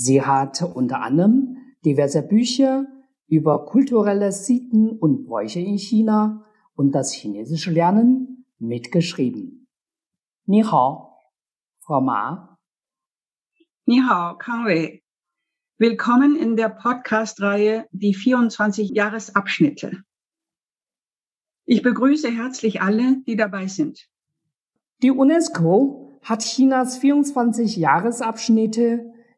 Sie hat unter anderem diverse Bücher über kulturelle Sitten und Bräuche in China und das chinesische Lernen mitgeschrieben. Ni hao, Frau Ma. Ni hao, Kang Wei. Willkommen in der Podcast-Reihe Die 24 Jahresabschnitte. Ich begrüße herzlich alle, die dabei sind. Die UNESCO hat Chinas 24 Jahresabschnitte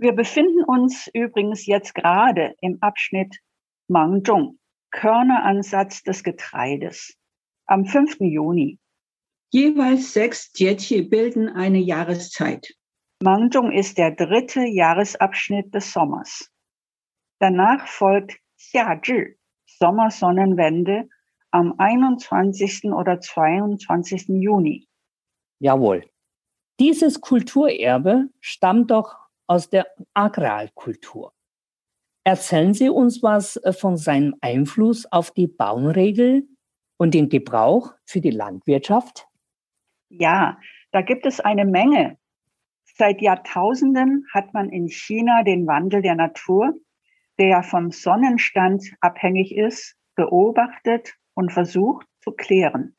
Wir befinden uns übrigens jetzt gerade im Abschnitt Mangzhong, Körneransatz des Getreides, am 5. Juni. Jeweils sechs Jieqi bilden eine Jahreszeit. Mangzhong ist der dritte Jahresabschnitt des Sommers. Danach folgt Xiazhi, Sommersonnenwende, am 21. oder 22. Juni. Jawohl. Dieses Kulturerbe stammt doch aus der Agrarkultur. Erzählen Sie uns was äh, von seinem Einfluss auf die Baumregel und den Gebrauch für die Landwirtschaft? Ja, da gibt es eine Menge. Seit Jahrtausenden hat man in China den Wandel der Natur, der vom Sonnenstand abhängig ist, beobachtet und versucht zu klären.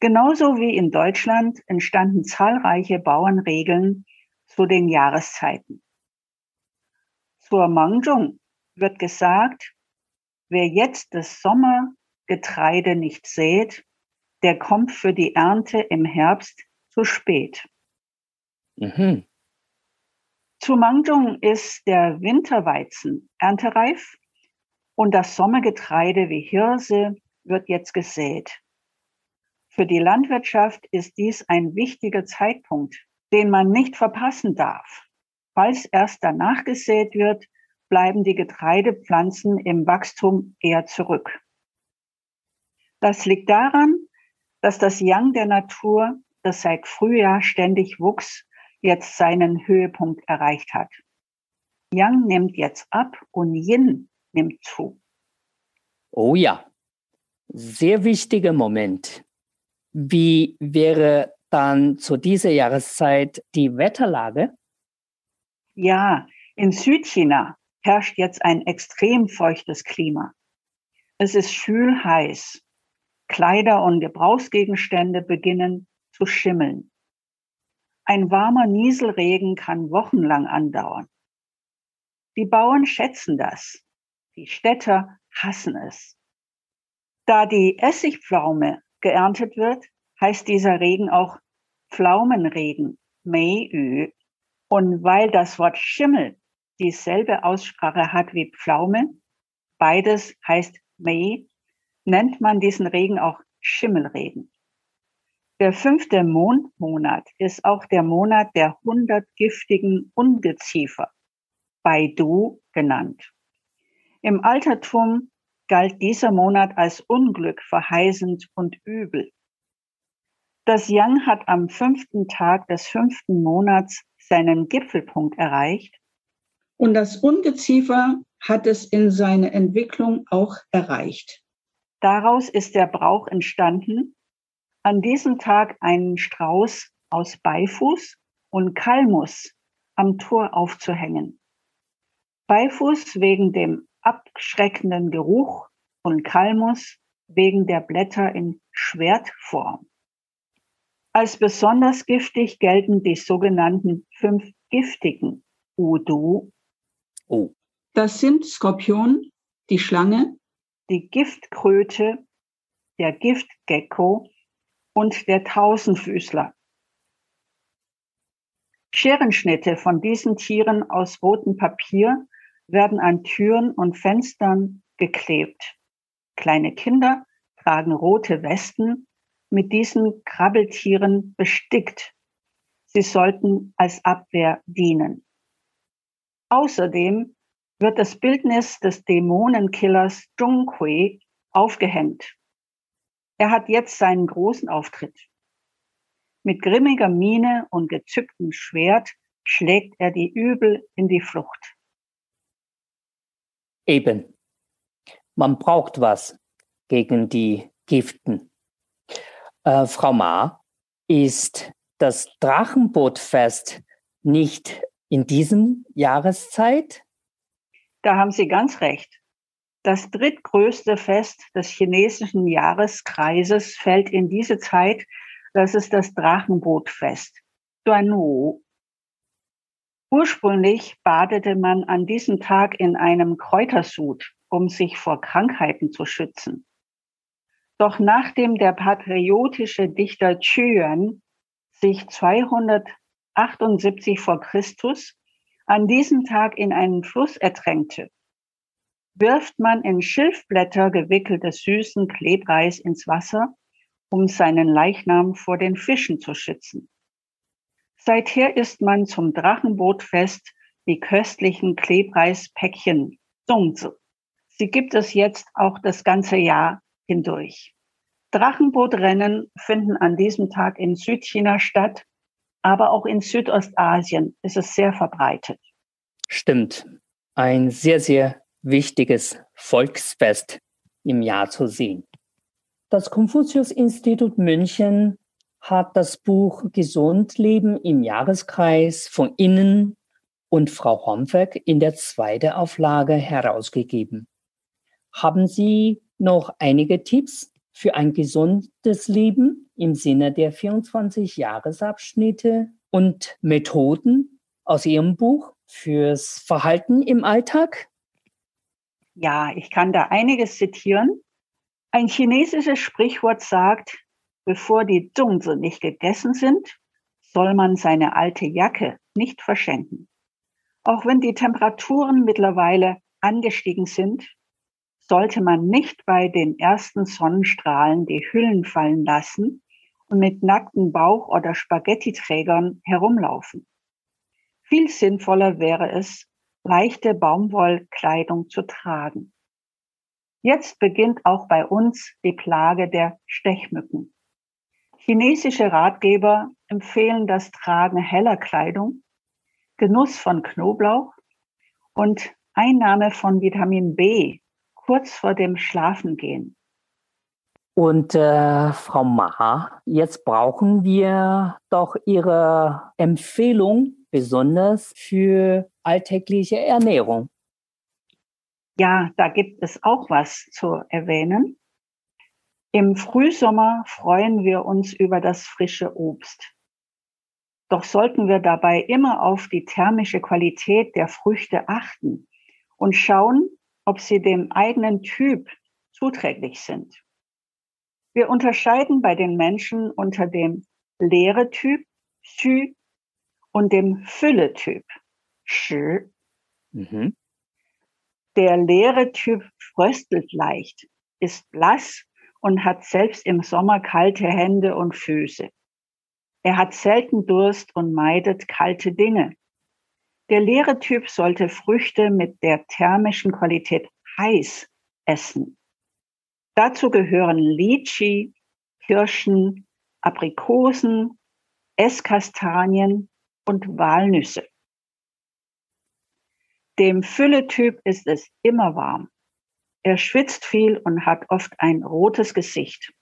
Genauso wie in Deutschland entstanden zahlreiche Bauernregeln zu den Jahreszeiten. Zur Mangzhong wird gesagt, wer jetzt das Sommergetreide nicht sät, der kommt für die Ernte im Herbst zu spät. Mhm. Zu Mangzhong ist der Winterweizen erntereif und das Sommergetreide wie Hirse wird jetzt gesät. Für die Landwirtschaft ist dies ein wichtiger Zeitpunkt, den man nicht verpassen darf. Falls erst danach gesät wird, bleiben die Getreidepflanzen im Wachstum eher zurück. Das liegt daran, dass das Yang der Natur, das seit Frühjahr ständig wuchs, jetzt seinen Höhepunkt erreicht hat. Yang nimmt jetzt ab und Yin nimmt zu. Oh ja, sehr wichtiger Moment. Wie wäre dann zu dieser Jahreszeit die Wetterlage? Ja, in Südchina herrscht jetzt ein extrem feuchtes Klima. Es ist schwül heiß. Kleider und Gebrauchsgegenstände beginnen zu schimmeln. Ein warmer Nieselregen kann wochenlang andauern. Die Bauern schätzen das. Die Städter hassen es. Da die Essigpflaume geerntet wird, heißt dieser Regen auch Pflaumenregen, Meiyu. Und weil das Wort Schimmel dieselbe Aussprache hat wie Pflaume, beides heißt Mei, nennt man diesen Regen auch Schimmelregen. Der fünfte Mondmonat ist auch der Monat der hundert giftigen Ungeziefer, Baidu genannt. Im Altertum galt dieser Monat als Unglück verheißend und übel. Das Yang hat am fünften Tag des fünften Monats seinen Gipfelpunkt erreicht. Und das Ungeziefer hat es in seiner Entwicklung auch erreicht. Daraus ist der Brauch entstanden, an diesem Tag einen Strauß aus Beifuß und Kalmus am Tor aufzuhängen. Beifuß wegen dem abschreckenden Geruch und Kalmus wegen der Blätter in Schwertform. Als besonders giftig gelten die sogenannten fünf giftigen Udu. Oh. Das sind Skorpion, die Schlange, die Giftkröte, der Giftgecko und der Tausendfüßler. Scherenschnitte von diesen Tieren aus rotem Papier werden an Türen und Fenstern geklebt. Kleine Kinder tragen rote Westen mit diesen Krabbeltieren bestickt. Sie sollten als Abwehr dienen. Außerdem wird das Bildnis des Dämonenkillers Zhong Kui aufgehängt. Er hat jetzt seinen großen Auftritt. Mit grimmiger Miene und gezücktem Schwert schlägt er die Übel in die Flucht. Eben. Man braucht was gegen die Giften. Äh, Frau Ma, ist das Drachenbootfest nicht in diesem Jahreszeit? Da haben Sie ganz recht. Das drittgrößte Fest des chinesischen Jahreskreises fällt in diese Zeit. Das ist das Drachenbootfest. Duanwu. Ursprünglich badete man an diesem Tag in einem Kräutersud, um sich vor Krankheiten zu schützen. Doch nachdem der patriotische Dichter Yuan sich 278 vor Christus an diesem Tag in einen Fluss ertränkte, wirft man in Schilfblätter gewickeltes süßen Klebreis ins Wasser, um seinen Leichnam vor den Fischen zu schützen. Seither isst man zum Drachenbootfest die köstlichen Klebreispäckchen, Zongzi. Sie gibt es jetzt auch das ganze Jahr hindurch. Drachenbootrennen finden an diesem Tag in Südchina statt, aber auch in Südostasien ist es sehr verbreitet. Stimmt. Ein sehr, sehr wichtiges Volksfest im Jahr zu sehen. Das Konfuzius-Institut München hat das Buch Gesund Leben im Jahreskreis von Innen und Frau Hornberg in der zweiten Auflage herausgegeben. Haben Sie noch einige Tipps für ein gesundes Leben im Sinne der 24 Jahresabschnitte und Methoden aus Ihrem Buch fürs Verhalten im Alltag? Ja, ich kann da einiges zitieren. Ein chinesisches Sprichwort sagt, bevor die Zungse nicht gegessen sind, soll man seine alte Jacke nicht verschenken. Auch wenn die Temperaturen mittlerweile angestiegen sind, sollte man nicht bei den ersten Sonnenstrahlen die Hüllen fallen lassen und mit nackten Bauch- oder Spaghettiträgern herumlaufen. Viel sinnvoller wäre es, leichte Baumwollkleidung zu tragen. Jetzt beginnt auch bei uns die Plage der Stechmücken. Chinesische Ratgeber empfehlen das Tragen heller Kleidung, Genuss von Knoblauch und Einnahme von Vitamin B kurz vor dem Schlafengehen. Und äh, Frau Maha, jetzt brauchen wir doch Ihre Empfehlung besonders für alltägliche Ernährung. Ja, da gibt es auch was zu erwähnen. Im Frühsommer freuen wir uns über das frische Obst. Doch sollten wir dabei immer auf die thermische Qualität der Früchte achten und schauen, ob sie dem eigenen Typ zuträglich sind. Wir unterscheiden bei den Menschen unter dem leere Typ, Xu, und dem Fülle-Typ, Shi. Mhm. Der leere Typ fröstelt leicht, ist blass und hat selbst im Sommer kalte Hände und Füße. Er hat selten Durst und meidet kalte Dinge. Der leere Typ sollte Früchte mit der thermischen Qualität heiß essen. Dazu gehören Lychee, Kirschen, Aprikosen, Esskastanien und Walnüsse. Dem Fülletyp ist es immer warm. Er schwitzt viel und hat oft ein rotes Gesicht.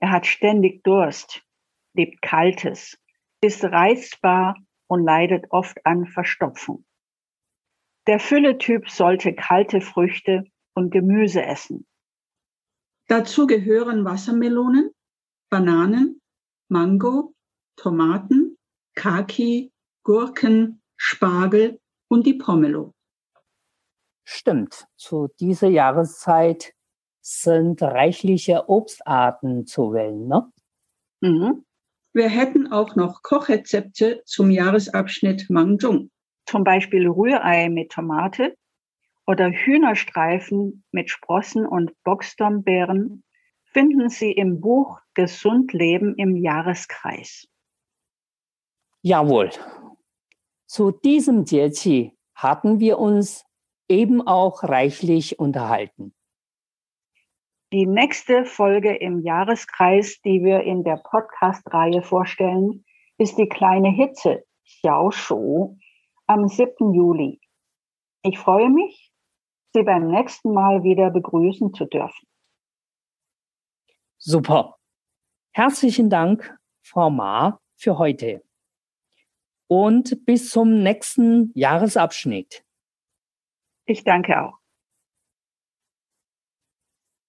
Er hat ständig Durst, liebt Kaltes, ist reizbar und leidet oft an Verstopfung. Der Fülletyp sollte kalte Früchte und Gemüse essen. Dazu gehören Wassermelonen, Bananen, Mango, Tomaten, Kaki, Gurken, Spargel und die Pomelo. Stimmt, zu dieser Jahreszeit sind reichliche Obstarten zu wählen, ne? Mhm. Wir hätten auch noch Kochrezepte zum Jahresabschnitt Mangzhong. Zum Beispiel Rührei mit Tomate oder Hühnerstreifen mit Sprossen und Boxdornbeeren finden Sie im Buch Gesund Leben im Jahreskreis. Jawohl. Zu diesem Jieqi hatten wir uns eben auch reichlich unterhalten. Die nächste Folge im Jahreskreis, die wir in der Podcast-Reihe vorstellen, ist die kleine Hitze, Xiao Shu, am 7. Juli. Ich freue mich, Sie beim nächsten Mal wieder begrüßen zu dürfen. Super. Herzlichen Dank, Frau Ma, für heute. Und bis zum nächsten Jahresabschnitt. Ich danke auch.